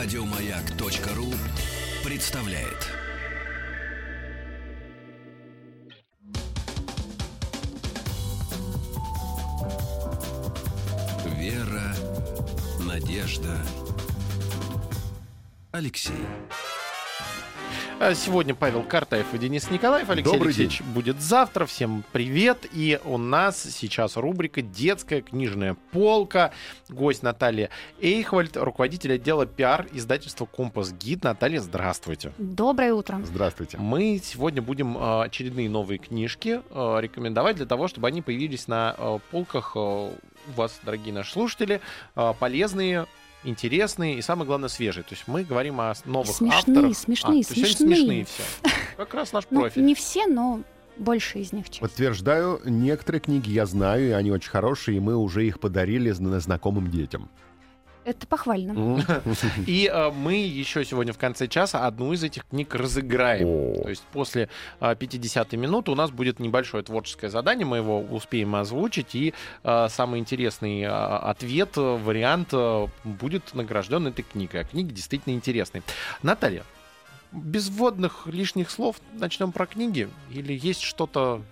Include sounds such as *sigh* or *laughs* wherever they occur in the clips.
Радиомаяк.ру представляет. Вера, надежда, Алексей. А Сегодня Павел Картаев и Денис Николаев. Алексей Добрый Алексеевич будет завтра. Всем привет. И у нас сейчас рубрика «Детская книжная полка». Гость Наталья Эйхвальд, руководитель отдела пиар издательства «Компас Гид». Наталья, здравствуйте. Доброе утро. Здравствуйте. Мы сегодня будем э, очередные новые книжки э, рекомендовать для того, чтобы они появились на полках у вас, дорогие наши слушатели, полезные, интересные и, самое главное, свежие. То есть мы говорим о новых Смешные, авторах. смешные, А, то есть сегодня смешные. смешные все. *laughs* Как раз наш Ну, профиль. не все, но больше из них часть. Подтверждаю, некоторые книги я знаю, и они очень хорошие, и мы уже их подарили зна- знакомым детям. Это похвально. *laughs* И э, мы еще сегодня в конце часа одну из этих книг разыграем. О. То есть после э, 50 минуты у нас будет небольшое творческое задание, мы его успеем озвучить, и э, самый интересный э, ответ, вариант э, будет награжден этой книгой. А книга действительно интересная. Наталья, без вводных лишних слов начнем про книги? Или есть что-то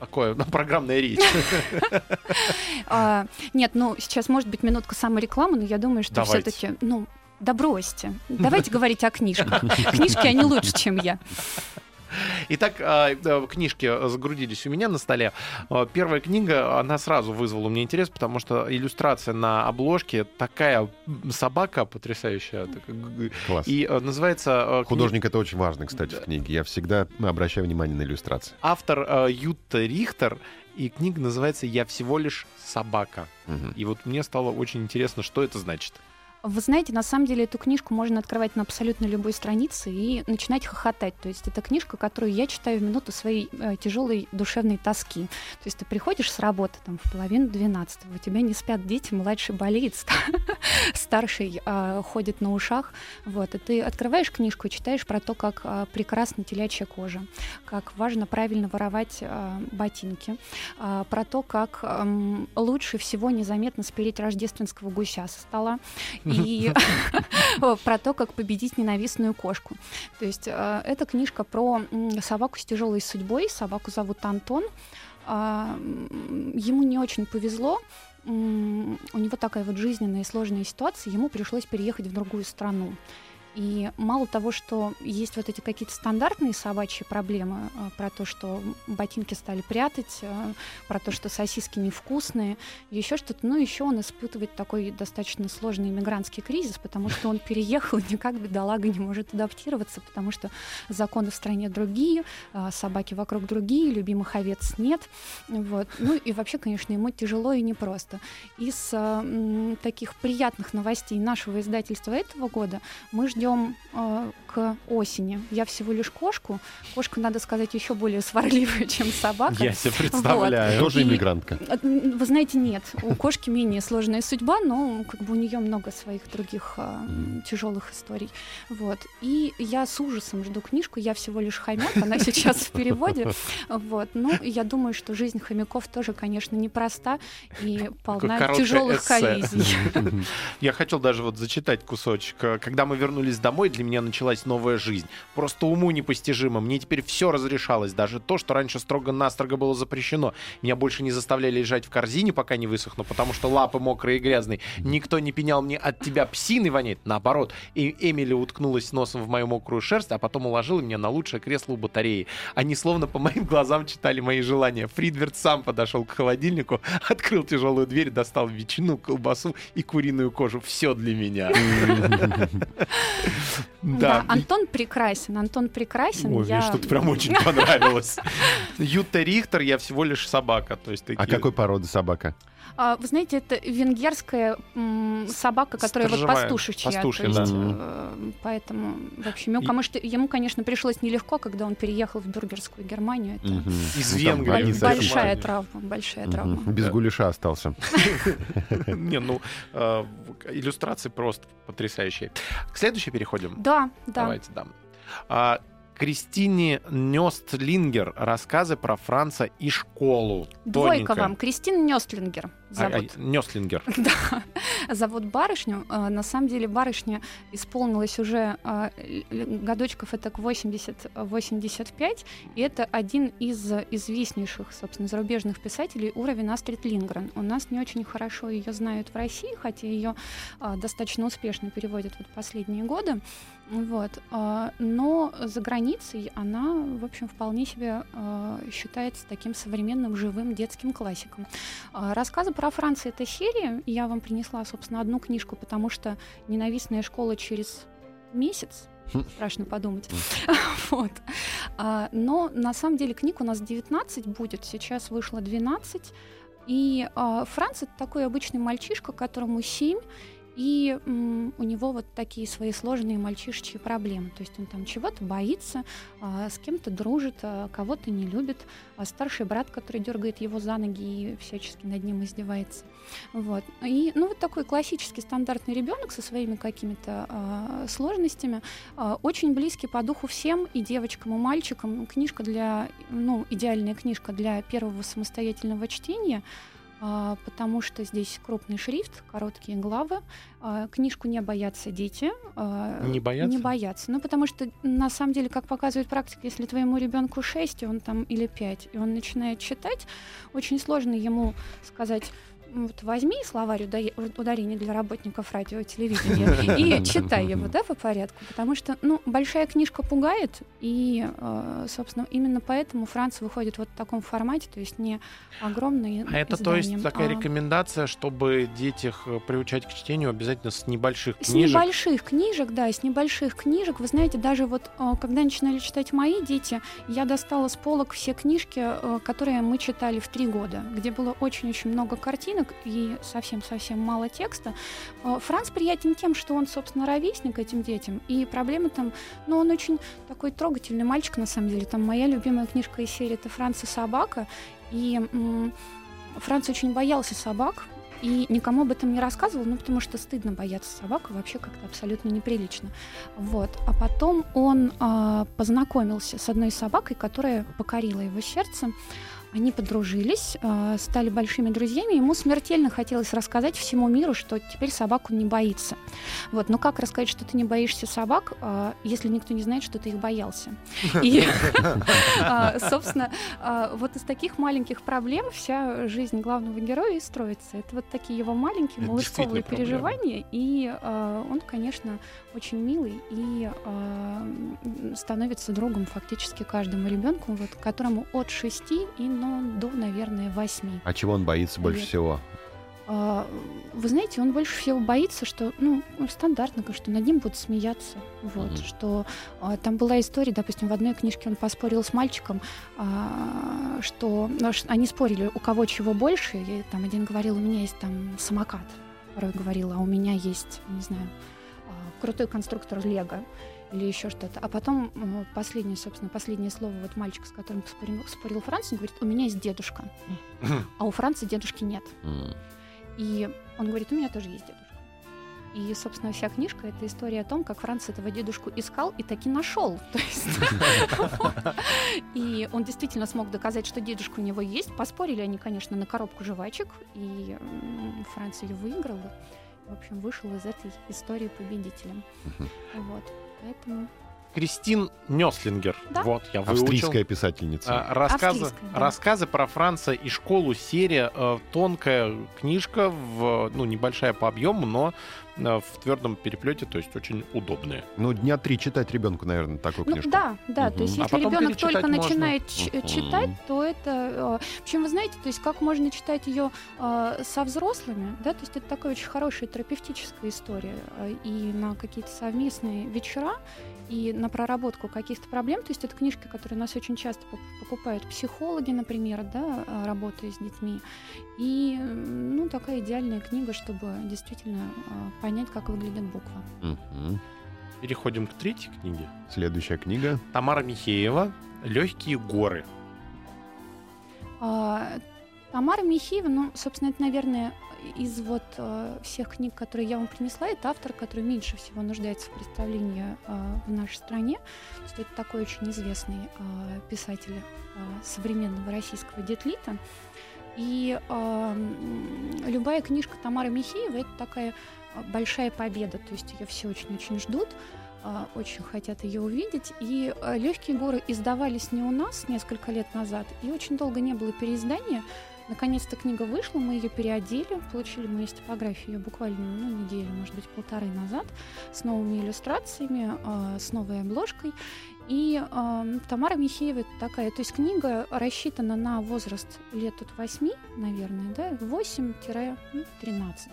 такое, ну, программная речь? *laughs* А, Нет, ну, сейчас может быть минутка саморекламы, но я думаю, что все-таки, ну, да бросьте. *laughs* Давайте говорить о книжках. *laughs* Книжки, они лучше, чем я. Итак, а, книжки загрудились у меня на столе. А, Первая книга, она сразу вызвала у меня интерес, потому что иллюстрация на обложке такая собака потрясающая. Класс. И э, называется... э, Художник это очень важно, кстати, в книге. Я всегда обращаю внимание на иллюстрации. Автор э, Ютта Рихтер, и книга называется «Я всего лишь собака». Мгм. И вот мне стало очень интересно, что это значит. Вы знаете, на самом деле эту книжку можно открывать на абсолютно любой странице и начинать хохотать. То есть это книжка, которую я читаю в минуту своей э, тяжелой душевной тоски. То есть ты приходишь с работы там в половину двенадцатого, у тебя не спят дети, младший болеет, ста- *laughs* старший э, ходит на ушах. Вот, и ты открываешь книжку и читаешь про то, как э, прекрасна телячья кожа, как важно правильно воровать э, ботинки, про то, как лучше всего незаметно спереть рождественского гуся со стола, и *laughs* *laughs* про то, как победить ненавистную кошку. То есть э, это книжка про собаку с тяжелой судьбой. Собаку зовут Антон. А, Ему не очень повезло. У него такая вот жизненная и сложная ситуация. Ему пришлось переехать в другую страну. И мало того, что есть вот эти какие-то стандартные собачьи проблемы э, про то, что ботинки стали прятать, э, про то, что сосиски невкусные, еще что-то, ну еще он испытывает такой достаточно сложный иммигрантский кризис, потому что он переехал *laughs* никак бедолага не может адаптироваться, потому что законы в стране другие, а, собаки вокруг другие, любимых овец нет. Вот. Ну и вообще, конечно, ему тяжело и непросто. Из м, таких приятных новостей нашего издательства этого года мы ждем а, к осени. Я всего лишь кошку. Кошка, надо сказать, еще более сварливая, чем собака. Я себе представляю. Тоже И- иммигрантка. А, м, Вы знаете, нет. У кошки менее сложная судьба, но как бы у нее много своих других Мгм. тяжелых историй. Вот. И я с ужасом жду книжку. Я всего лишь хомяк, она сейчас в переводе. Вот. Ну, и я думаю, что жизнь хомяков тоже, конечно, непроста и полна тяжелых коллизий. *laughs* Я хотел даже вот зачитать кусочек. Э, Когда мы вернулись домой, для меня началась новая жизнь. Просто уму непостижимо. Мне теперь все разрешалось. Даже то, что раньше строго-настрого было запрещено. Меня больше не заставляли лежать в корзине, пока не высохну, потому что лапы мокрые и грязные. Никто не пенял мне от тебя псиной воняет. Наоборот. И Эмили уткнулась носом в мою мокрую шерсть, а потом уложила меня на лучшее кресло у батареи. Они словно по моим глазам читали мои желания. Фридверт сам подошел к холодильнику, *laughs* открыл тяжелую дверь, достал ветчину, колбасу и куриную кожу. Все для меня. *laughs* Да, Антон прекрасен, Антон прекрасен. Ой, мне Я- что-то прям очень понравилось. *laughs* Юта Рихтер, я всего лишь собака. То есть А такие- какой породы собака? А, Вы знаете, это венгерская м, собака, которая вот Сторожевая, пастушечья. пастушья, то да. есть, э, Поэтому, в общем, ему, И- конечно, ему, конечно, пришлось нелегко, когда он переехал в бюргерскую Германию. Это. Из Ну, Венгрии. Германия. большая травма, большая травма. Без гуляша остался. *laughs* Не, ну, э, иллюстрации просто потрясающие. К следующей переходим. Да, да. Давайте, да. А, Кристине Нёстлингер рассказы про Франца и школу. Двойка Тоненько. вам. Кристина Нёстлингер. А, а, Нёслингер. *laughs* Да, зовут барышню. А, На самом деле барышня исполнилась уже годочков это к 80-85, и это один из известнейших, собственно, зарубежных писателей уровень Астрид Лингрен. У нас не очень хорошо ее знают в России, хотя ее достаточно успешно переводят вот последние годы. Вот. Но за границей она, в общем, вполне себе считается таким современным живым детским классиком. Рассказы про Францию это серия. Я вам принесла, собственно, одну книжку, потому что ненавистная школа через месяц. Хм. Страшно подумать. *laughs* Вот. А, Но на самом деле книг у нас 19 будет. Сейчас вышло 12. И а, Франц это такой обычный мальчишка, которому 7. И у него вот такие свои сложные мальчишечьи проблемы. То есть он там чего-то боится, а, с кем-то дружит, а, кого-то не любит. А старший брат, который дергает его за ноги и всячески над ним издевается. Вот. И, ну, вот такой классический стандартный ребенок со своими какими-то сложностями, очень близкий по духу всем, и девочкам, и мальчикам. Книжка для, ну, идеальная книжка для первого самостоятельного чтения, потому что здесь крупный шрифт, короткие главы. А, Книжку не боятся дети. а, Не боятся? Не боятся. Ну, потому что, на самом деле, как показывает практика, если твоему ребенку 6, и он там или 5, и он начинает читать, очень сложно ему сказать, «М, вот возьми словарь уда- ударений для работников радио и телевидения *laughs* и читай его, да, по порядку, потому что, ну, большая книжка пугает, и, э, собственно, именно поэтому Франция выходит вот в таком формате, то есть не огромный А это то есть такая а рекомендация, чтобы детях э, приучать к чтению обязательно с небольших С книжек. небольших книжек, да, с небольших книжек. Вы знаете, даже вот э, когда начинали читать мои дети, я достала с полок все книжки, которые мы читали в три года, где было очень-очень много картинок и совсем-совсем мало текста. Э, Франц приятен тем, что он, собственно, ровесник этим детям, и проблема там, ну, он очень такой трогательный мальчик, на самом деле. Там моя любимая книжка из серии — это «Франц и собака», и м, Франц очень боялся собак, и никому об этом не рассказывал, ну, потому что стыдно бояться собак, вообще как-то абсолютно неприлично. Вот. А потом он а, познакомился с одной собакой, которая покорила его сердце. Они подружились, а, стали большими друзьями. Ему смертельно хотелось рассказать всему миру, что теперь собаку не боится. Вот. Но как рассказать, что ты не боишься собак, а, если никто не знает, что ты их боялся? *laughs* И, а, собственно, вот из таких маленьких проблем вся жизнь главного героя и строится. Это вот такие его маленькие малышковые переживания. И он, конечно, очень милый и становится другом фактически каждому ребенку, вот, которому от 6 и ну, до, наверное, 8. А чего он боится больше всего? А, Вы знаете, он больше всего боится, что, ну, стандартно, что над ним будут смеяться. Вот, Мгм. что а, там была история, допустим, в одной книжке он поспорил с мальчиком, а, что ну, они спорили, у кого чего больше. И там один говорил, у меня есть там самокат. Второй говорил, а у меня есть, не знаю, а, крутой конструктор Лего или еще что-то. А потом последнее, собственно, последнее слово вот мальчик, с которым спорил, спорил Франц, он говорит, у меня есть дедушка, *laughs* а у Франца дедушки нет. И он говорит, у меня тоже есть дедушка. И, собственно, вся книжка — это история о том, как Франц этого дедушку искал и таки нашел. *laughs* То есть, вот. *laughs* И он действительно смог доказать, что дедушка у него есть. Поспорили они, конечно, на коробку жвачек, и Франц ее выиграл. В общем, вышел из этой истории победителем. Вот. Поэтому Кристин Нёслингер. Да. Вот, я выучил. Австрийская писательница. А, Рассказы, Австрийская, да. рассказы про Франца и школу серия э, тонкая книжка, в, ну небольшая по объему, но э, в твердом переплете, то есть очень удобная. Ну, дня три читать ребенку, наверное, такую Ну книжку. да, да, Мгм. то есть А если потом ребенок только можно. начинает ч- Мгм. читать, то это... э, Причем, вы знаете, то есть как можно читать ее э, со взрослыми, да, то есть это такая очень хорошая терапевтическая история э, и на какие-то совместные вечера, и на проработку каких-то проблем. То есть это книжки, которые у нас очень часто пок- покупают психологи, например, да, э, работая с детьми. И, ну, такая идеальная книга, чтобы действительно э, понять, как выглядит буква. Переходим к третьей книге. Следующая книга. Тамара Михеева «Легкие горы». А, Тамара Михеева, ну, собственно, это, наверное, из вот э, всех книг, которые я вам принесла, это автор, который меньше всего нуждается в представлении э, в нашей стране. То есть это такой очень известный э, писатель э, современного российского детлита. И э, любая книжка Тамары Михеевой это такая большая победа, то есть ее все очень-очень ждут. А, очень хотят ее увидеть. И а, «Легкие горы» издавались не у нас несколько лет назад, и очень долго не было переиздания. Наконец-то книга вышла, мы ее переодели, получили мы из типографии ее буквально ну, неделю, может быть, полторы назад, с новыми иллюстрациями, э, с новой обложкой. И э, Тамара Михеева такая, то есть книга рассчитана на возраст лет от 8, наверное, да, 8-13,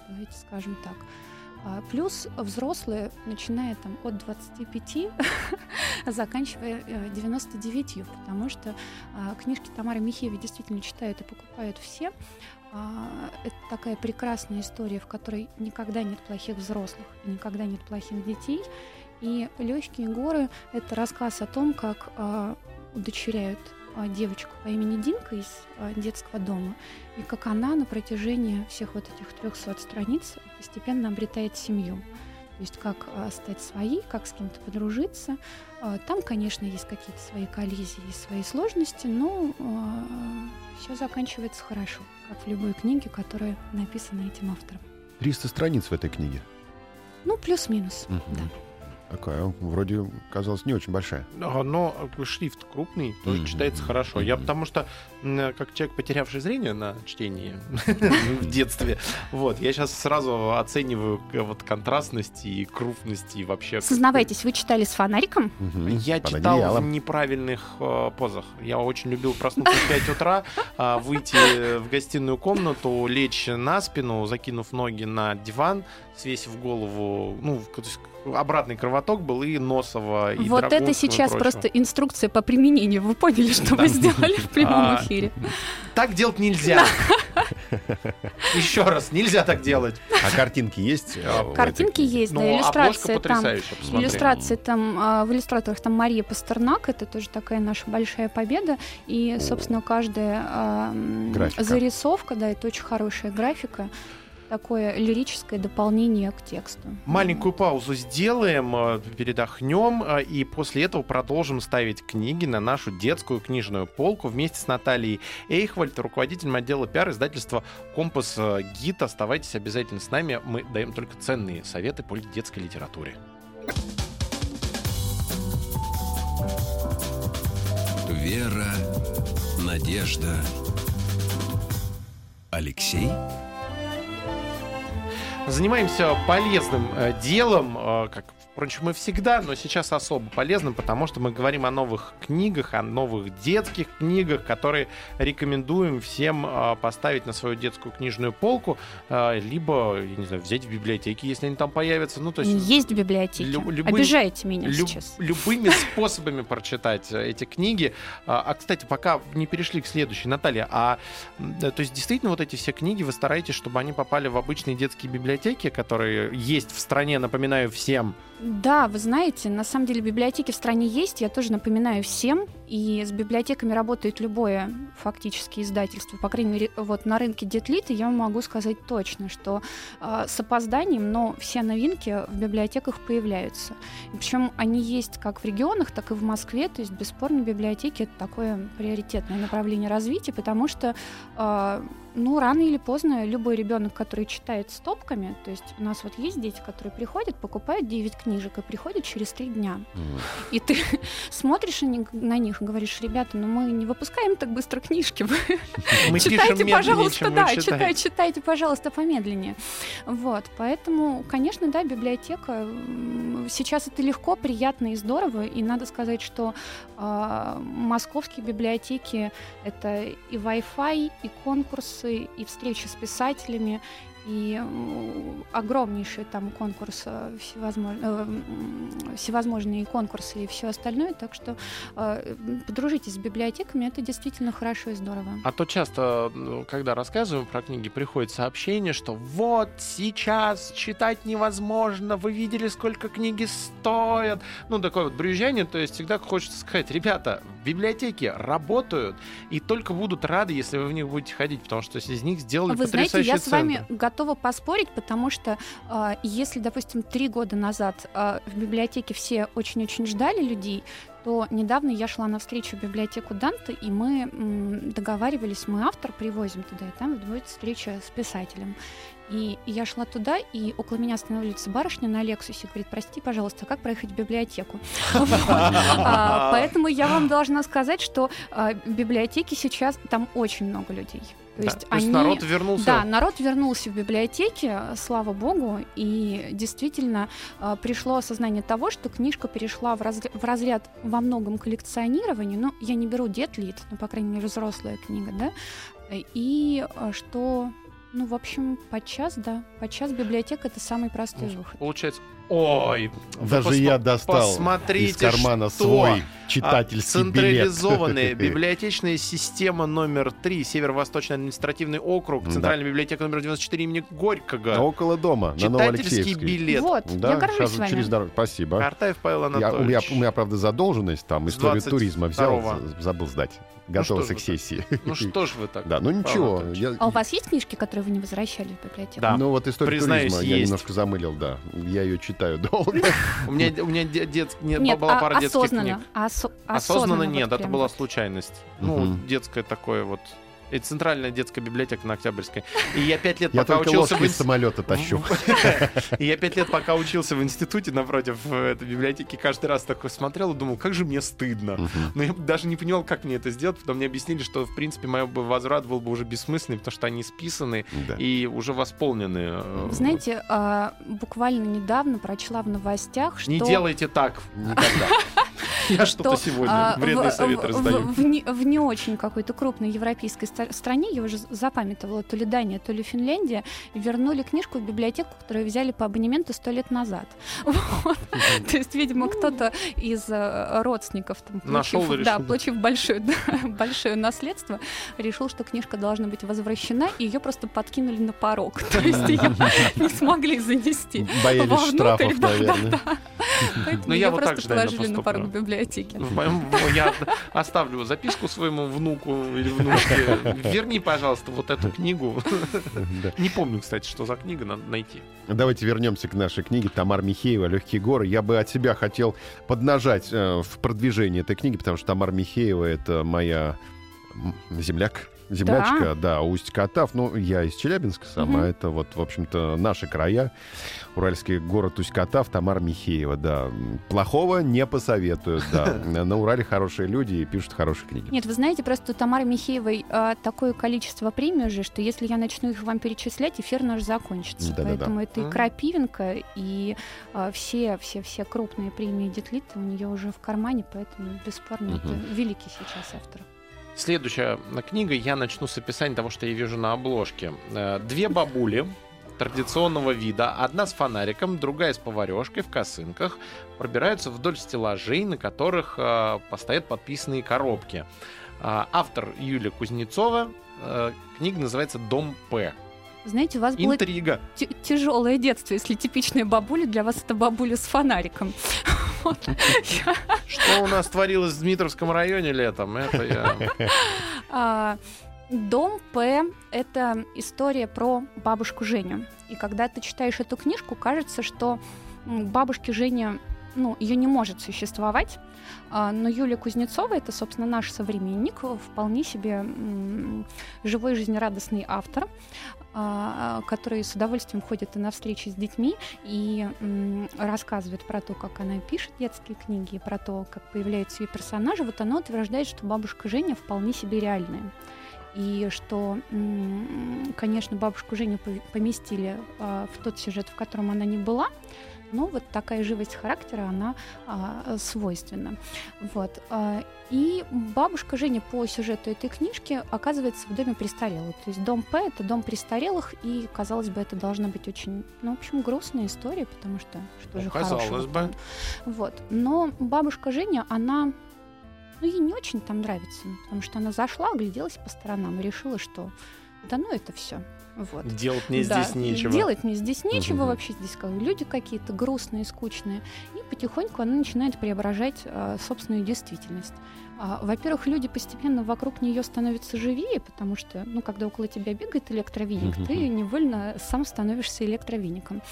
давайте скажем так. А, плюс взрослые, начиная там от 25, *laughs* заканчивая 99, э, потому что а, книжки Тамары Михеевой действительно читают и покупают все. А, это такая прекрасная история, в которой никогда нет плохих взрослых, никогда нет плохих детей. И «Легкие горы» — это рассказ о том, как удочеряют девочку по имени Динка из а, детского дома, и как она на протяжении всех вот этих 300 страниц постепенно обретает семью. То есть как а, стать своей, как с кем-то подружиться. Там, конечно, есть какие-то свои коллизии и свои сложности, но все заканчивается хорошо, как в любой книге, которая написана этим автором. 300 страниц в этой книге? Ну, плюс-минус, угу. да. Такая, вроде, казалось, не очень большая. Но шрифт крупный, тоже mm-hmm. читается хорошо. Mm-hmm. Я потому что, как человек, потерявший зрение на чтении *laughs* в детстве, вот, я сейчас сразу оцениваю вот контрастность и крупность и вообще... Сознавайтесь, вы читали с фонариком? Я читал в неправильных э, позах. Я очень любил проснуться в 5 утра, а, выйти в гостиную комнату, лечь на спину, закинув ноги на диван, свесив голову, ну, то есть обратный кровоток был и носово, и Вот это сейчас просто инструкция по применению. Вы поняли, что вы сделали в прямом а, эфире. Так делать нельзя. Еще раз, нельзя так делать. А картинки есть? А, картинки есть, да, ну, иллюстрации там. Иллюстрации там, в иллюстраторах там Мария Пастернак, это тоже такая наша большая победа. И, собственно, каждая зарисовка, да, это очень хорошая графика такое лирическое дополнение к тексту. Маленькую паузу сделаем, э, передохнем, э, и после этого продолжим ставить книги на нашу детскую книжную полку вместе с Натальей Эйхвальд, руководителем отдела пиар издательства «Компас э, Гид». Оставайтесь обязательно с нами, мы даем только ценные советы по детской литературе. Вера, надежда, Алексей Занимаемся полезным э, делом, э, как Впрочем, мы всегда, но сейчас особо полезным, потому что мы говорим о новых книгах, о новых детских книгах, которые рекомендуем всем э, поставить на свою детскую книжную полку, э, либо, я не знаю, взять в библиотеке, если они там появятся. Ну, то есть, есть в библиотеке. Лю- любым, Обижаете меня лю- сейчас. Любыми *laughs* способами прочитать эти книги. А, а, кстати, пока не перешли к следующей, Наталья, а то есть действительно вот эти все книги вы стараетесь, чтобы они попали в обычные детские библиотеки, которые есть в стране, напоминаю всем, да, вы знаете, на самом деле библиотеки в стране есть, я тоже напоминаю всем, и с библиотеками работает любое фактически издательство. По крайней мере, вот на рынке Детлита я могу сказать точно, что э, с опозданием, но все новинки в библиотеках появляются. Причем они есть как в регионах, так и в Москве. То есть, бесспорно, библиотеки это такое приоритетное направление развития, потому что э, ну, рано или поздно любой ребенок, который читает стопками, то есть у нас вот есть дети, которые приходят, покупают 9 книжек и приходят через 3 дня. Mm. И ты *laughs* смотришь на них и говоришь, ребята, ну мы не выпускаем так быстро книжки. *laughs* Мы читайте, пожалуйста, да, читайте, читайте, пожалуйста, помедленнее. Вот, поэтому, конечно, да, библиотека. Сейчас это легко, приятно и здорово. И надо сказать, что э, московские библиотеки это и Wi-Fi, и конкурсы, и встречи с писателями, и огромнейший там конкурс, э, всевозможные, э, всевозможные конкурсы и все остальное, так что э, подружитесь с библиотеками, это действительно хорошо и здорово. А то часто, ну, когда рассказываем про книги, приходит сообщение, что вот сейчас читать невозможно, вы видели, сколько книги стоят. Ну, такое вот брюзжание, то есть всегда хочется сказать, ребята, библиотеки работают и только будут рады, если вы в них будете ходить, потому что из них сделали Вы знаете, я с вами готова поспорить, потому что э, если, допустим, три года назад э, в библиотеке все очень-очень ждали людей, что недавно я шла на встречу в библиотеку Данте, и мы договаривались, мы автор привозим туда, и там будет встреча с писателем. И я шла туда, и около меня останавливается барышня на Лексусе, говорит, прости, пожалуйста, как проехать в библиотеку? *laughs* А, Поэтому я вам должна сказать, что а, библиотеки сейчас, там очень много людей. То Да, есть то есть они... народ вернулся. Да, народ вернулся в библиотеки, слава богу, и действительно а, пришло осознание того, что книжка перешла в, разря- в разряд во многом коллекционирования. Ну, я не беру Детлит, ну, по крайней мере, взрослая книга, да, и что, ну, в общем, подчас, да, подчас библиотека это самый простой Ну, выход. Получается, ой, Даже посма- я достал посмотрите, из кармана что? свой А, читательский Централизованная билет. *laughs* библиотечная система номер 3, Северо-Восточный административный округ, Да. Центральная библиотека номер 94 имени Горького. Около дома, на Читательский Новоалексеевской. билет. Вот, Да, я горжусь сейчас через дорогу. Спасибо. Картаев Павел Я- у, меня, Анатольевич. у меня, правда, задолженность, там, историю 22-го. туризма взял, за- забыл сдать. Готовился что к сессии. Ну что ж вы так? Да, ну ничего. Анатольевич? я- А у вас есть книжки, которые вы не возвращали в библиотеку? Да. Ну вот историю Признаюсь, туризма я есть. немножко замылил, да. Я ее читаю долго. У меня, у меня де- дет- нет, Нет, была а- пара детских осознанно. книг. осо- Осознанно вот нет, это была случайность. Ну, детское такое вот. И центральная детская библиотека на Октябрьской. И я пять лет Я пока учился в из самолета тащу. *laughs* И я пять лет, пока учился в институте напротив этой библиотеки, каждый раз такой смотрел и думал, как же мне стыдно. Но я даже не понимал, как мне это сделать, потом мне объяснили, что, в принципе, мой бы возврат был бы уже бессмысленный, потому что они списаны и уже восполнены. э, Знаете, а, буквально недавно прочла в новостях, что... Не делайте так никогда. *laughs* Я что-то что, сегодня а, вредные в- советы в- раздаю. В, не, очень какой-то крупной европейской стране, я уже запамятовала, то ли Дания, то ли Финляндия, вернули книжку в библиотеку, которую взяли по абонементу сто лет назад. *laughs* То есть, видимо, кто-то из э, родственников, получив, *laughs* большое, наследство, решил, что книжка должна быть возвращена, и ее просто подкинули на порог. То есть ее не смогли занести. Боялись штрафов, наверное. Поэтому Ну, вот просто положили на порог В моем, я оставлю записку своему внуку или внучке. Верни, пожалуйста, вот эту книгу. Да. Не помню, кстати, что за книга, надо найти. Давайте вернемся к нашей книге Тамар Михеева «Легкие горы». Я бы от себя хотел поднажать э, в продвижение этой книги, потому что Тамар Михеева — это моя земляк. Землячка, да, Усть-Катав. Ну, я из Челябинска сама. Мгм. Это вот, в общем-то, наши края. Уральский город Усть-Катав, Тамар Михеева, да. Плохого не посоветую, да. *laughs* На Урале хорошие люди и пишут хорошие книги. Нет, вы знаете, просто у Тамары Михеевой а, такое количество премий уже, что если я начну их вам перечислять, эфир наш закончится. Да-да-да. Поэтому это и. Крапивенко, и а, все, все, все крупные премии Детлита у нее уже в кармане, поэтому бесспорно это Мгм. великий сейчас автор. Следующая э, книга, я начну с описания того, что я вижу на обложке. Э, Две бабули традиционного вида, одна с фонариком, другая с поварешкой в косынках, пробираются вдоль стеллажей, на которых э, постоят подписанные коробки. А, Автор Юлия Кузнецова. Э, Книга называется «Дом П». Знаете, у вас было Интрига. тяжелое детство, если типичная бабуля, для вас это бабуля с фонариком. Что у нас творилось в Дмитровском районе летом? Это я... А, Дом П — это история про бабушку Женю. И когда ты читаешь эту книжку, кажется, что м, бабушки Женя, ну, ее не может существовать. А, Но Юлия Кузнецова, это, собственно, наш современник, вполне себе живой, жизнерадостный автор, а, который с удовольствием ходит и на встречи с детьми и рассказывает про то, как она пишет детские книги, про то, как появляются ее персонажи. Вот она утверждает, что бабушка Женя вполне себе реальная. И что, конечно, бабушку Женю поместили а, в тот сюжет, в котором она не была, но вот такая живость характера, она а, свойственна. Вот. а, И бабушка Женя по сюжету этой книжки оказывается в доме престарелых. То есть дом П — это дом престарелых, и, казалось бы, это должна быть очень, ну, в общем, грустная история, потому что что же Ну, казалось хорошего бы. Вот. Но бабушка Женя, она ну, ей не очень там нравится, потому что она зашла, огляделась по сторонам и решила, что да ну это все. Вот. Делать мне Да, здесь нечего. Делать мне здесь нечего Мгм. вообще. Здесь как люди какие-то грустные, скучные. И потихоньку она начинает преображать а, собственную действительность. А, во-первых, люди постепенно вокруг нее становятся живее, потому что, ну, когда около тебя бегает электровеник, ты Мгм. невольно сам становишься электровеником.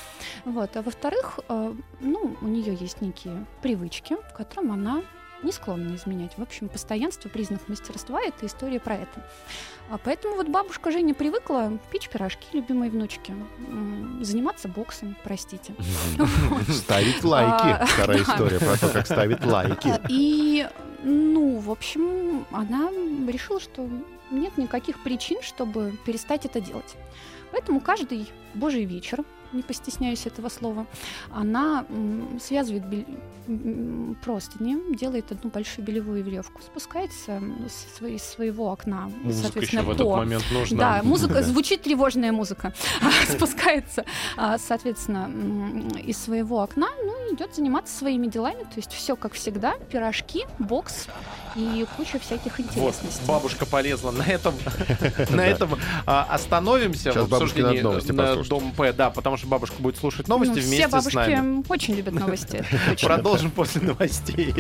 Вот. А во-вторых, а, ну, у нее есть некие привычки, в котором она не склонны изменять. В общем, постоянство, признак мастерства — это история про это. А поэтому вот бабушка Женя привыкла печь пирожки любимой внучки, заниматься боксом, простите. *laughs* Ставить лайки. А, *laughs* Вторая история про то, как ставить лайки. *laughs* И, ну, в общем, она решила, что нет никаких причин, чтобы перестать это делать. Поэтому каждый божий вечер не постесняюсь этого слова, она связывает простыни, делает одну большую белевую веревку, спускается с своего окна. Музыка соответственно, еще в этот момент нужна. Да, музыка, *laughs* звучит тревожная музыка. *laughs* *laughs* Спускается, а, соответственно, из своего окна, ну, идет заниматься своими делами, то есть все как всегда, пирожки, бокс и куча всяких интересностей. Вот, бабушка полезла. На этом, на этом а, остановимся в обсуждении на Дом П, да, потому что бабушка будет слушать новости ну, вместе с нами. Все бабушки очень любят *laughs* новости. *laughs* Продолжим после новостей.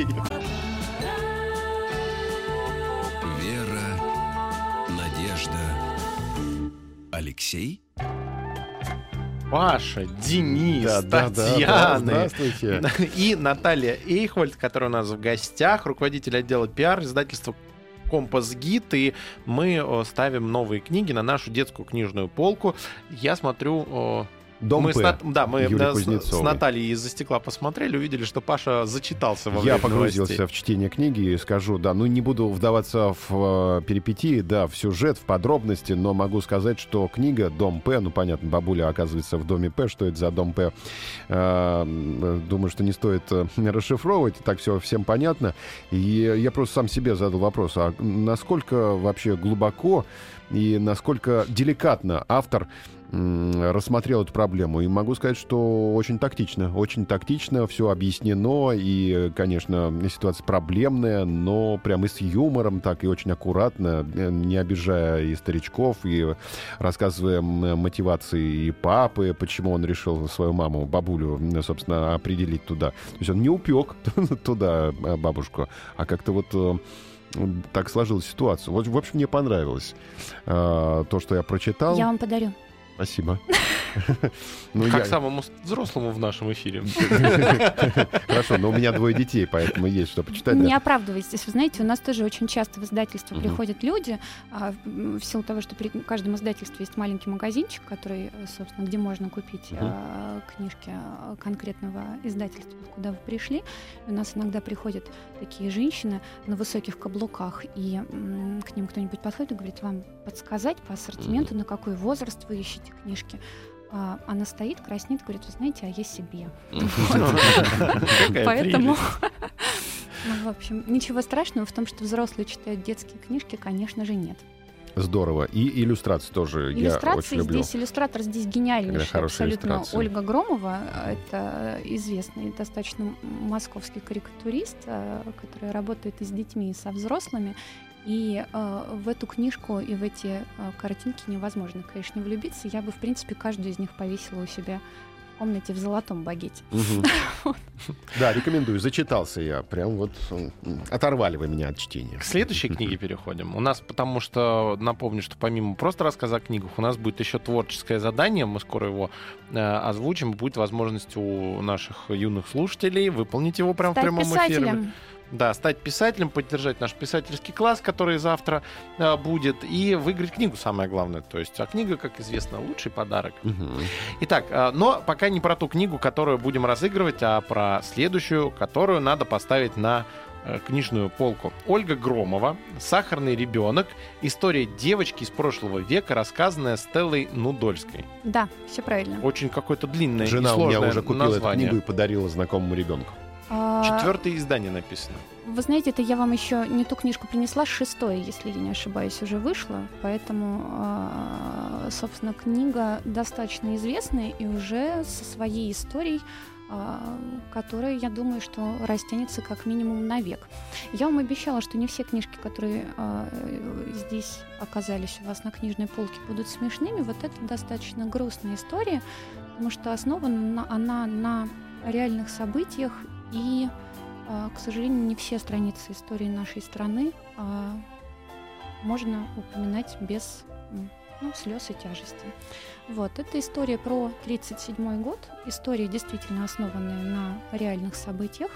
Вера, Надежда, Алексей? Паша, Денис, да, Татьяна да, да, *laughs* и Наталья Эйхвальд, которая у нас в гостях, руководитель отдела пиар издательства Компас Гид, и мы ставим новые книги на нашу детскую книжную полку. Я смотрю Дом мы П. С, да, мы да, с, с Натальей из-за стекла посмотрели, увидели, что Паша зачитался во Я погрузился новостей. в чтение книги и скажу, да, ну не буду вдаваться в э, перипетии, да, в сюжет, в подробности, но могу сказать, что книга «Дом П», ну понятно, бабуля оказывается в доме П, что это за дом П, э, думаю, что не стоит э, *laughs* расшифровывать, так все всем понятно. И я просто сам себе задал вопрос, а насколько вообще глубоко и насколько деликатно автор рассмотрел эту проблему. И могу сказать, что очень тактично. Очень тактично, все объяснено. И, конечно, ситуация проблемная, но прям и с юмором так, и очень аккуратно, э, не обижая и старичков, и рассказывая мотивации и папы, почему он решил свою маму, бабулю, собственно, определить туда. То есть он не упек *laughs* туда а, бабушку, а как-то вот э, так сложилась ситуация. Вот, в общем, мне понравилось э, то, что я прочитал. Я вам подарю. Спасибо. *laughs* Ну, как я... самому взрослому в нашем эфире. *laughs* Хорошо, но у меня двое детей, поэтому есть что почитать. Не оправдывайтесь. Вы знаете, у нас тоже очень часто в издательство приходят люди, а, в силу того, что при каждом издательстве есть маленький магазинчик, который, собственно, где можно купить а, книжки а, конкретного издательства, куда вы пришли. У нас иногда приходят такие женщины на высоких каблуках, и к ним кто-нибудь подходит и говорит, вам подсказать по ассортименту, на какой возраст вы ищете книжки. А, она стоит, краснеет, говорит, вы знаете, а я себе. *laughs* Поэтому, *laughs* ну, в общем, ничего страшного в том, что взрослые читают детские книжки, конечно же, нет. Здорово. И иллюстрации тоже иллюстрации я очень люблю. здесь, иллюстратор здесь гениальнейший абсолютно. Ольга Громова, это известный достаточно московский карикатурист, э, который работает и с детьми, и со взрослыми. И э, в эту книжку и в эти э, картинки невозможно, конечно, не влюбиться. Я бы, в принципе, каждую из них повесила у себя в комнате в золотом багете. *laughs* Да, рекомендую. Зачитался я. Прям вот оторвали вы меня от чтения. К следующей книге переходим. У нас, потому что, напомню, что помимо просто рассказа о книгах, у нас будет еще творческое задание. Мы скоро его э, озвучим. Будет возможность у наших юных слушателей выполнить его прямо в прямом эфире. Да, стать писателем, поддержать наш писательский класс, который завтра э, будет, и выиграть книгу, самое главное. То есть, а книга, как известно, лучший подарок. Угу. Итак, э, но пока не про ту книгу, которую будем разыгрывать, а про следующую, которую надо поставить на э, книжную полку. Ольга Громова, «Сахарный ребенок. История девочки из прошлого века, рассказанная Стеллой Нудольской». Да, все правильно. Очень какое-то длинное Жена и сложное у меня уже купила название. эту книгу и подарила знакомому ребенку. А, Четвертое издание написано. Вы знаете, это я вам еще не ту книжку принесла, шестое, если я не ошибаюсь, уже вышло. Поэтому, а, собственно, книга достаточно известная и уже со своей историей а, которая, я думаю, что растянется как минимум на век. Я вам обещала, что не все книжки, которые здесь оказались у вас на книжной полке, будут смешными. Вот это достаточно грустная история, потому что основана она на реальных событиях и, а, к сожалению, не все страницы истории нашей страны а, можно упоминать без ну, слез и тяжести. Вот, это история про 1937 год, история действительно основанная на реальных событиях.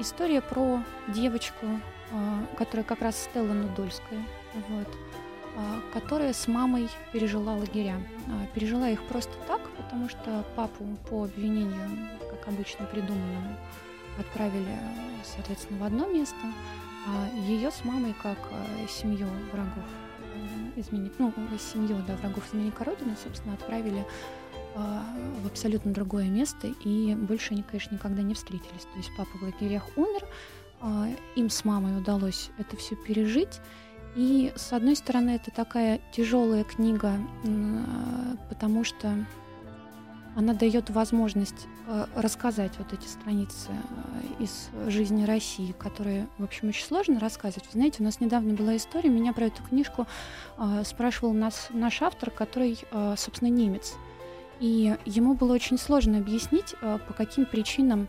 история про девочку, э, которая как раз Стелла Нудольская, вот, которая с мамой пережила лагеря. Пережила их просто так, потому что папу по обвинению, как обычно придуманному, отправили, соответственно, в одно место, а ее с мамой как э, семью врагов э, изменить, ну, семью да, врагов изменника Родины, собственно, отправили э, в абсолютно другое место, и больше они, конечно, никогда не встретились. То есть папа в лагерях умер, э, им с мамой удалось это все пережить, и, с одной стороны, это такая тяжелая книга, э, потому что она дает возможность э, рассказать вот эти страницы э, из жизни России, которые, в общем, очень сложно рассказывать. Вы знаете, у нас недавно была история, меня про эту книжку э, спрашивал нас, наш автор, который, собственно, немец. И ему было очень сложно объяснить, по каким причинам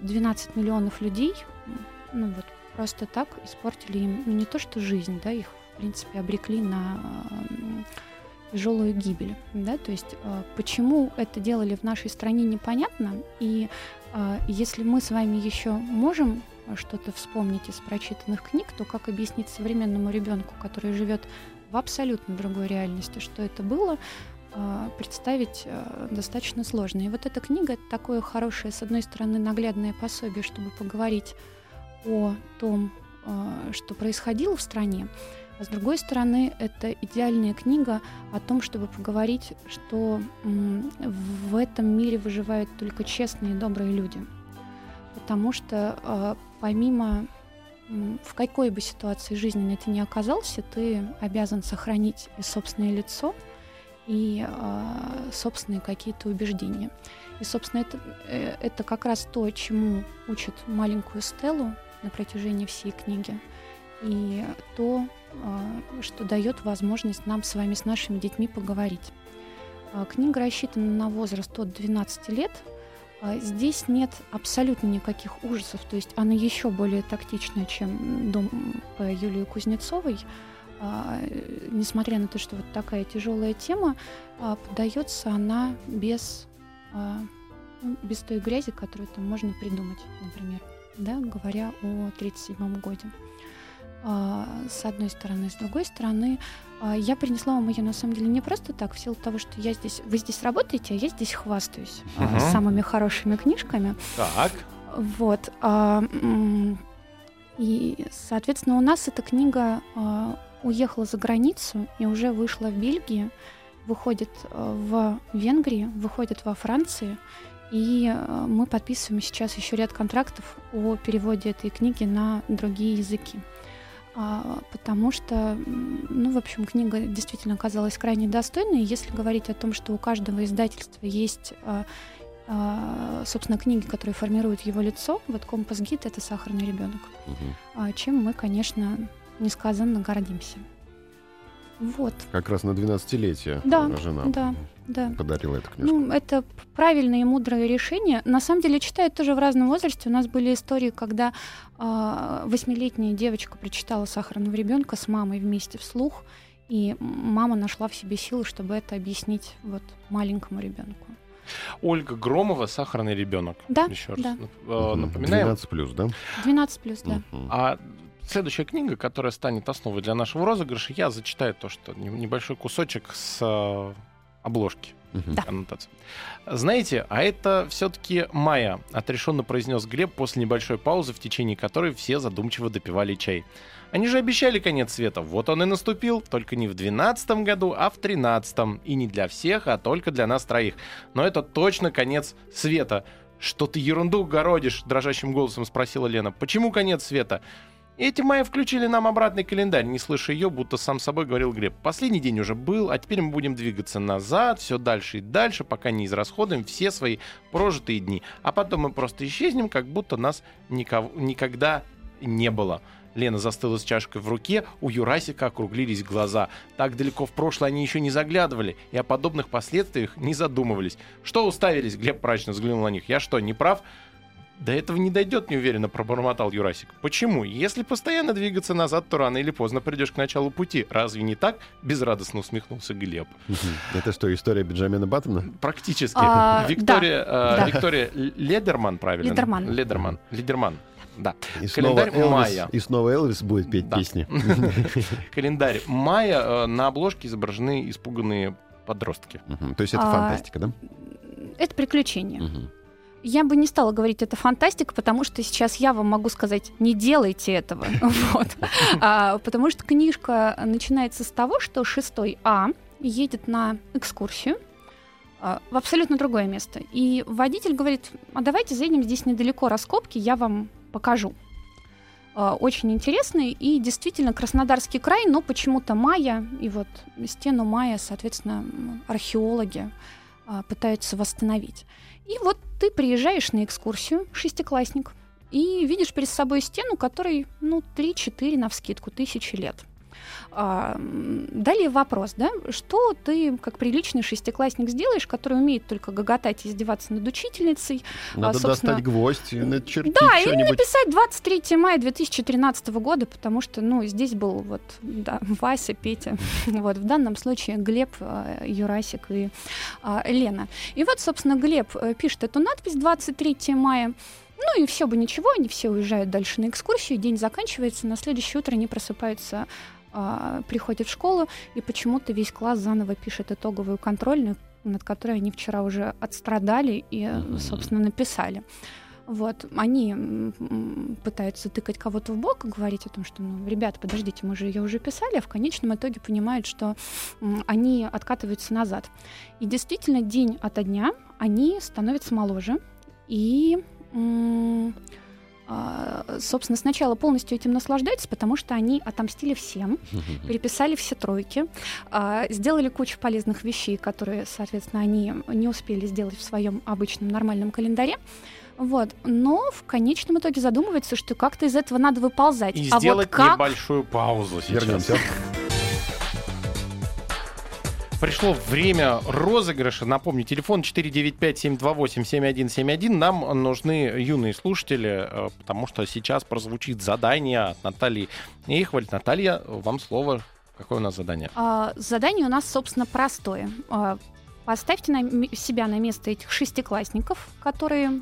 12 миллионов людей, ну вот, просто так испортили им ну, не то что жизнь, да, их, в принципе, обрекли на тяжелую гибель. Да? То есть э, почему это делали в нашей стране, непонятно. И э, если мы с вами еще можем что-то вспомнить из прочитанных книг, то как объяснить современному ребенку, который живет в абсолютно другой реальности, что это было, э, представить достаточно сложно. И вот эта книга это такое хорошее, с одной стороны, наглядное пособие, чтобы поговорить о том, что происходило в стране, а с другой стороны, это идеальная книга о том, чтобы поговорить, что в этом мире выживают только честные и добрые люди. Потому что а, помимо в какой бы ситуации жизненной ты ни оказался, ты обязан сохранить и собственное лицо, и э, собственные какие-то убеждения. И, собственно, это, э, это как раз то, чему учат маленькую Стеллу на протяжении всей книги. И то, а, что дает возможность нам с вами, с нашими детьми поговорить. А, книга рассчитана на возраст от 12 лет. А, здесь нет абсолютно никаких ужасов, то есть она еще более тактичная, чем «Дом» по Юлии Кузнецовой. Несмотря на то, что вот такая тяжелая тема, подается она без, ну, без той грязи, которую там можно придумать, например, да, говоря о 1937 году. А, с одной стороны. С другой стороны, а, я принесла вам ее на самом деле не просто так, в силу того, что я здесь, вы здесь работаете, а я здесь хвастаюсь uh самыми хорошими книжками. Так. Вот. И, соответственно, у нас эта книга уехала за границу и уже вышла в Бельгии, выходит в Венгрии, выходит во Франции. И мы подписываем сейчас еще ряд контрактов о переводе этой книги на другие языки. А, потому что, ну, в общем, книга действительно оказалась крайне достойной. Если говорить о том, что у каждого издательства есть а, а, собственно, книги, которые формируют его лицо. Вот компас гид это сахарный ребенок. Угу. Чем мы, конечно, несказанно гордимся. Вот. Как раз на 12-летие да, жена да, да. подарила эту книжку. Ну, это правильное и мудрое решение. На самом деле читают тоже в разном возрасте. У нас были истории, когда а, восьмилетняя девочка прочитала «Сахарного ребенка» с мамой вместе вслух, и мама нашла в себе силы, чтобы это объяснить вот маленькому ребенку. Ольга Громова «Сахарный ребенок». Да, Еще раз да. напоминаем. 12 плюс, да? 12 плюс, да. А следующая книга, которая станет основой для нашего розыгрыша, я зачитаю то, что небольшой кусочек с э, обложки. Да. Аннотация. Знаете, а это все-таки Майя, отрешенно произнес Глеб после небольшой паузы, в течение которой все задумчиво допивали чай. Они же обещали конец света. Вот он и наступил, только не в 12 году, а в 13 И не для всех, а только для нас троих. Но это точно конец света. Что ты ерунду городишь? дрожащим голосом спросила Лена. Почему конец света? Эти майя включили нам обратный календарь, не слыша ее, будто сам собой говорил Глеб. Последний день уже был, а теперь мы будем двигаться назад, все дальше и дальше, пока не израсходуем все свои прожитые дни. А потом мы просто исчезнем, как будто нас никого, никогда не было. Лена застыла с чашкой в руке, у Юрасика округлились глаза. Так далеко в прошлое они еще не заглядывали и о подобных последствиях не задумывались. «Что уставились?» — Глеб мрачно взглянул на них. «Я что, не прав?» До этого не дойдет, неуверенно пробормотал Юрасик. Почему? Если постоянно двигаться назад, то рано или поздно придешь к началу пути. Разве не так? Безрадостно усмехнулся Глеб. Это что, история Бенджамина Баттона? Практически. А, Виктория, да, э, да. Виктория Ледерман, правильно? Ледерман. Ледерман. Ледерман. Да. И снова, Календарь Элвис, майя. и снова Элвис будет петь Да. песни. *laughs* Календарь мая. э, На обложке изображены испуганные подростки. То есть это А, фантастика, да? Это приключение. Я бы не стала говорить, это фантастика, потому что сейчас я вам могу сказать, не делайте этого. *laughs* А, Потому что книжка начинается с того, что шестой А едет на экскурсию а, в абсолютно другое место. И водитель говорит, а давайте заедем здесь недалеко раскопки, я вам покажу. А, Очень интересный и действительно Краснодарский край, но почему-то майя, и вот стену майя, соответственно, археологи пытаются восстановить. И вот ты приезжаешь на экскурсию, шестиклассник, и видишь перед собой стену, которой, ну, 3-4 на вскидку, тысячи лет. А, далее вопрос, да, что ты, как приличный шестиклассник, сделаешь, который умеет только гоготать и издеваться над учительницей, Надо собственно- достать гвоздь и начертить да, или что-нибудь. написать 23 мая 2013 года, потому что, ну, здесь был вот, да, *laughs* Вася, Петя, *laughs* вот, в данном случае Глеб, э, Юрасик и а, Лена. И вот, собственно, Глеб э, пишет эту надпись 23 мая, ну и все бы ничего, они все уезжают дальше на экскурсию, день заканчивается, на следующее утро они просыпаются, а, приходят в школу, и почему-то весь класс заново пишет итоговую контрольную, над которой они вчера уже отстрадали и, э, собственно, написали. Вот, они пытаются тыкать кого-то в бок и говорить о том, что, ну, ребята, подождите, мы же ее уже писали, а в конечном итоге понимают, что они откатываются назад. И действительно, день ото дня они становятся моложе. И, собственно, сначала полностью этим наслаждаются, потому что они отомстили всем, *laughs* переписали все тройки, а, сделали кучу полезных вещей, которые, соответственно, они не успели сделать в своем обычном нормальном календаре. Вот. Но в конечном итоге задумывается, что как-то из этого надо выползать. И а сделать вот как... небольшую паузу сейчас. Вернемся. Пришло время розыгрыша. Напомню, телефон 495-728-7171. Нам нужны юные слушатели, э, потому что сейчас прозвучит задание от Натальи Эйхвальд. Наталья, вам слово. Какое у нас задание? А, задание у нас, собственно, простое. Поставьте на себя на место этих шестиклассников, которые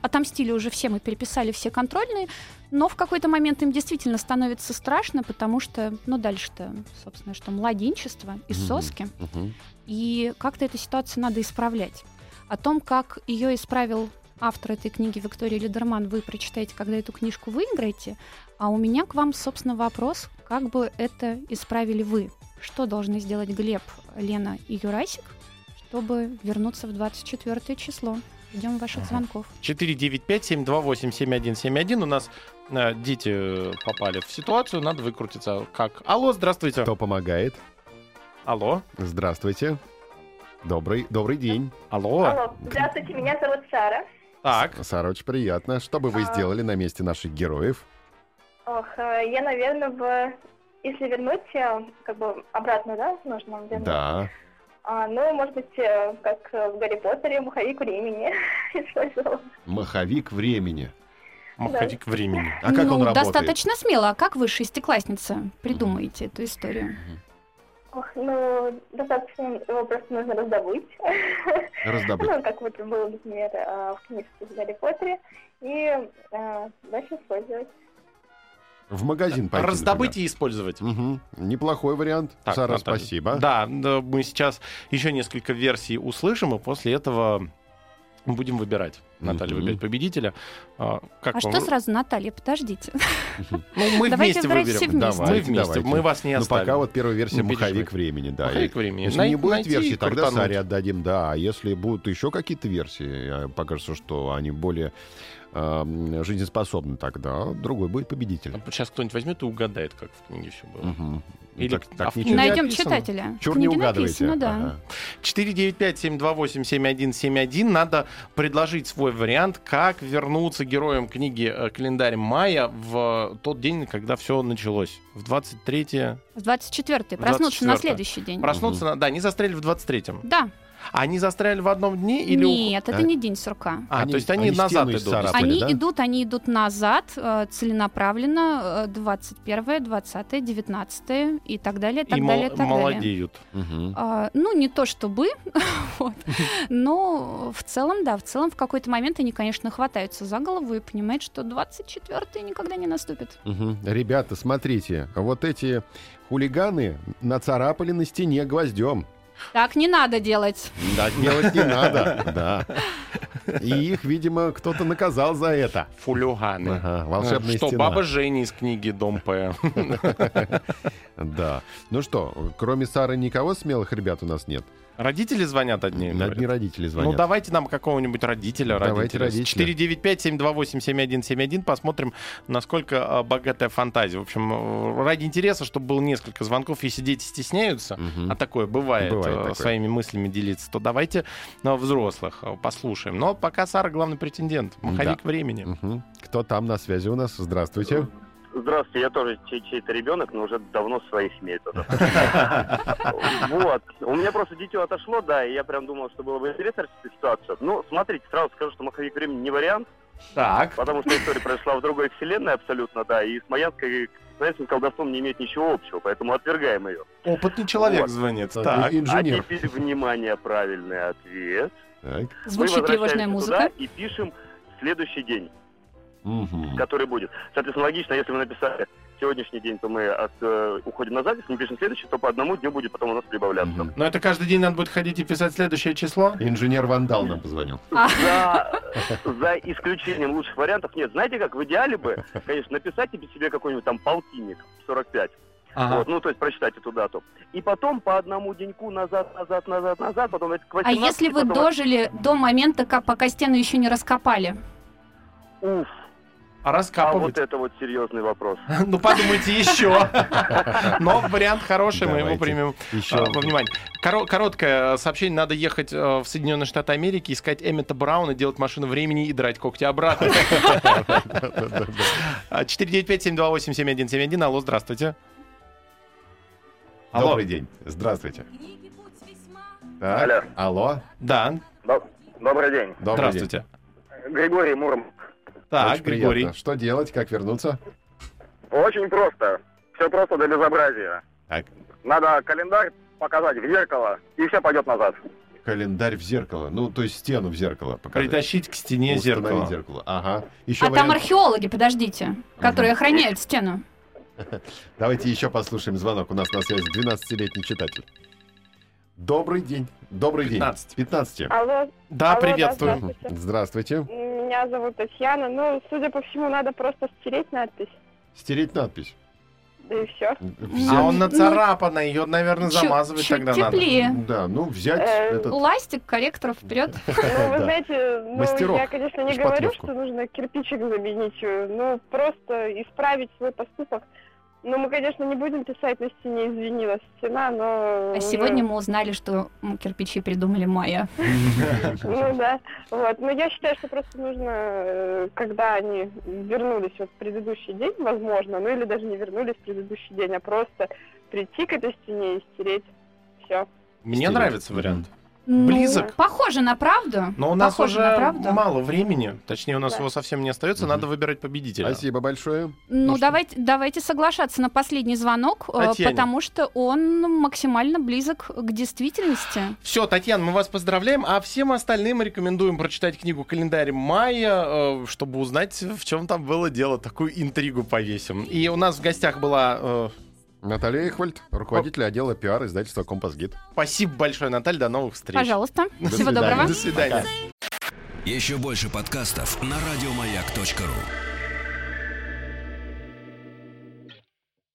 отомстили уже всем и переписали все контрольные, но в какой-то момент им действительно становится страшно, потому что, ну, дальше-то, собственно, что младенчество и соски, Мгм. и как-то эту ситуацию надо исправлять. О том, как ее исправил автор этой книги Виктория Лидерман, вы прочитаете, когда эту книжку выиграете. А у меня к вам, собственно, вопрос, как бы это исправили вы? Что должны сделать Глеб, Лена и Юрасик, чтобы вернуться в 24 число? Ждем ваших Ага. звонков. 495-728-7171. У нас э, дети э, попали в ситуацию, надо выкрутиться. Как? Алло, здравствуйте. Кто помогает? Алло, Здравствуйте. Добрый, добрый день. алло. Алло, здравствуйте, меня зовут Сара. Так, Сара, очень приятно. Что бы вы А. сделали на месте наших героев? Ох, э, я, наверное, бы, если вернуть, э, как бы обратно, да, нужно вернуть? Да. А, ну, может быть, э, как в Гарри Поттере, маховик времени *laughs* использовала. Маховик времени. маховик времени. А как ну, он работает? достаточно смело. А как вы, шестиклассница, придумаете эту историю? Ох, ну, достаточно его просто нужно раздобыть. *laughs* Раздобыть. Ну, как вот было, например, э, в книжке в Гарри Поттере. И э, дальше использовать. В магазин пойти, Раздобыть и использовать. например. Мгм. Неплохой вариант. Так, Сара, Наталья. спасибо. Да, мы сейчас еще несколько версий услышим, и после этого будем выбирать. Наталья выбирать победителя. А, как А вам? что сразу, Наталья? Подождите. Ну, мы Давайте вместе выберем. все вместе. мы Давайте, вместе. давайте. Мы вас не Ну, оставим. пока вот первая версия Не маховик времени, да. Маховик времени. Если Най- не будет версии, тогда крутануть. Саре отдадим, да. А если будут еще какие-то версии, покажется, что они более э, жизнеспособны, тогда другой будет победитель. Сейчас кто-нибудь возьмет и угадает, как в книге все было. Мгм. Или- так, а так в ничего Найдем описано? читателя. Чур не книге угадываете. написано, да. Ага. 495-728-7171. Надо предложить свой вариант, как вернуться героем книги э, «Календарь мая» в тот день, когда все началось. В 23 В 24-й. Проснуться на 24-е. следующий день. Проснуться, на- да, не застрелили в 23-м. Да. Они застряли в одном дне или... Нет, это А? не день сурка. А, Они- то есть они, они назад идут. исцарапали. Они да? идут, они идут назад э, целенаправленно э, 21, 20, 19 и так далее, так и далее, так далее. молодеют. Мгм. А, ну, не то чтобы, *laughs* вот. но в целом, да, в целом в какой-то момент они, конечно, хватаются за голову и понимают, что 24-й никогда не наступит. Мгм. Ребята, смотрите, вот эти хулиганы нацарапали на стене гвоздем. Так не надо делать. Да, делать не надо, *laughs* да. И их, видимо, кто-то наказал за это. Фулюганы. Ага, волшебная Что, стена. баба Женя из книги «Дом П». *laughs* Да. Ну что, кроме Сары никого смелых ребят у нас нет? Родители звонят одни? На говорят? дни родителей звонят. Ну, давайте нам какого-нибудь родителя. Давайте родителя. родителя. 495-728-7171. Посмотрим, насколько а, богатая фантазия. В общем, э, ради интереса, чтобы было несколько звонков. Если дети стесняются, Мгм. а такое бывает, Бывает э, такое. своими мыслями делиться, то давайте ну, взрослых э, послушаем. Но пока Сара главный претендент. Маховик времени. Мгм. Кто там на связи у нас? Здравствуйте. Здравствуйте, я тоже чей- чей-то ребенок, но уже давно своих имеет. *laughs* Вот. У меня просто дитё отошло, да, и я прям думал, что было бы интересно эту ситуацию. Ну, смотрите, сразу скажу, что маховик времени не вариант, Так. потому что история произошла в другой вселенной абсолютно, да, и с Майянской с майянским колдовством не имеет ничего общего, поэтому отвергаем ее. Опытный человек Вот. звонит. Так, Так. и- А Инженер. теперь, внимание, правильный ответ. Так. Звучит тревожная музыка. туда И пишем следующий день. Мгм. который будет. Соответственно, логично, если вы написали сегодняшний день, то мы от, э, уходим назад, если мы пишем следующий, то по одному дню будет потом у нас прибавляться. Мгм. Но это каждый день надо будет ходить и писать следующее число? Инженер-вандал нам позвонил. За, за исключением лучших вариантов нет. Знаете как, в идеале бы, конечно, написать себе себе какой-нибудь там полтинник 45. Ага. Вот, ну, то есть прочитать эту дату. И потом по одному деньку назад, назад, назад, назад, потом к А 18, если вы потом- дожили до момента, как пока стену еще не раскопали? Уф, А а раскапывать? вот это вот серьезный вопрос. *laughs* Ну, подумайте еще. Но вариант хороший, мы его примем Еще. а, во внимание. Коро- Короткое сообщение. Надо ехать э, в Соединенные Штаты Америки, искать Эммета Брауна, делать машину времени и драть когти обратно. А, 495-728-7171. Алло, здравствуйте. Алло. Добрый день. Здравствуйте. Так. Алло. Алло. Да, Доб- Добрый день. Добрый день. здравствуйте. Григорий Муром. Так, Очень Григорий. приятно. Что делать? Как вернуться? Очень просто. Все просто до безобразия. Так. Надо календарь показать в зеркало, и все пойдет назад. Календарь в зеркало. Ну, то есть стену в зеркало показать. Притащить к стене Установить зеркало. зеркало. Ага. Еще А там археологи, подождите, которые охраняют стену. Давайте еще послушаем звонок. У нас на связи 12-летний читатель. Добрый день. Добрый 15. день. 15. Алло, Да, Алло, да, приветствую. здравствуйте. Здравствуйте. меня зовут Татьяна. Ну, судя по всему, надо просто стереть надпись. Стереть надпись. Да и все. Взять- А он Ну, нацарапан, ее, наверное, Чуть- замазывать чуть тогда надо. теплее. Да, ну взять Э, этот... Ластик, корректор вперед. *laughs* Ну, вы Да. знаете, ну, я, конечно, не говорю, что нужно кирпичик заменить, э, ну, просто исправить свой поступок. Ну, мы, конечно, не будем писать на стене «извинилась стена», но... А сегодня мы узнали, что кирпичи придумали Майя. *laughs* Ну да, вот. Но я считаю, что просто нужно, э, когда они вернулись вот в предыдущий день, возможно, ну или даже не вернулись в предыдущий день, а просто прийти к этой стене и стереть. Все. Мне нравится вариант. Ну, Близок. Похоже на правду. Но у нас Похоже уже мало времени. Точнее, у нас Да. его совсем не остается. Надо выбирать победителя. Спасибо большое. Ну, Ну давайте, давайте соглашаться на последний звонок, э, Татьяне. потому что он максимально близок к действительности. Все, Татьяна, мы вас поздравляем, а всем остальным рекомендуем прочитать книгу «Календарь мая», э, чтобы узнать, в чем там было дело. Такую интригу повесим. И у нас в гостях была... Наталья Эхвальд, руководитель отдела пиар издательства «Компас Гид». Спасибо большое, Наталья. До новых встреч. Пожалуйста. До Всего свидания. доброго. До свидания. Еще больше подкастов на радиомаяк.ру.